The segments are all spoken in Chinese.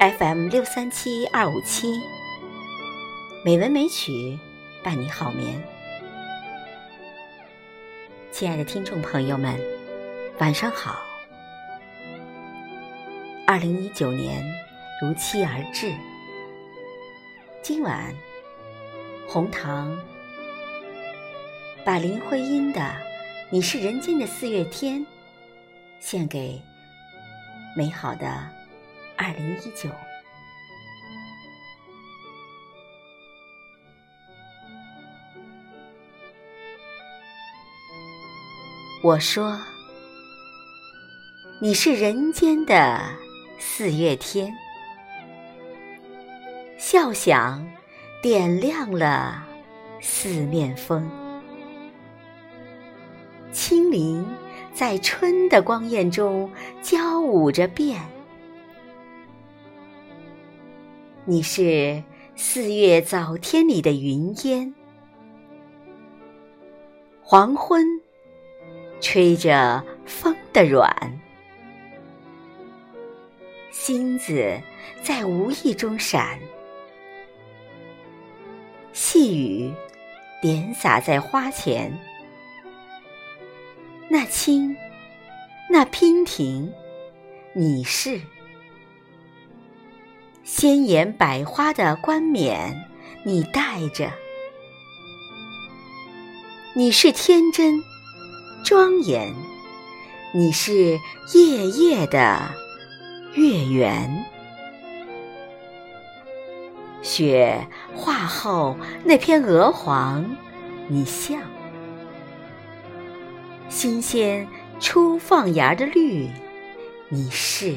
FM 六三七二五七，美文美曲伴你好眠。亲爱的听众朋友们，晚上好。二零一九年如期而至，今晚红糖把林徽因的《你是人间的四月天》献给美好的。二零一九，我说你是人间的四月天，笑响点亮了四面风，清灵在春的光艳中交舞着变。你是四月早天里的云烟，黄昏吹着风的软，星子在无意中闪，细雨点洒在花前，那青，那娉婷，你是。鲜艳百花的冠冕，你戴着；你是天真庄严，你是夜夜的月圆。雪化后那片鹅黄，你像；新鲜初放芽的绿，你是。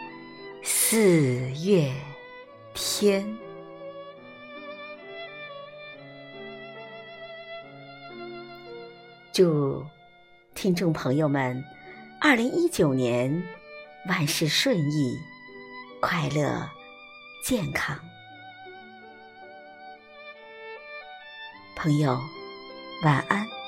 四月天，祝听众朋友们二零一九年万事顺意、快乐、健康。朋友，晚安。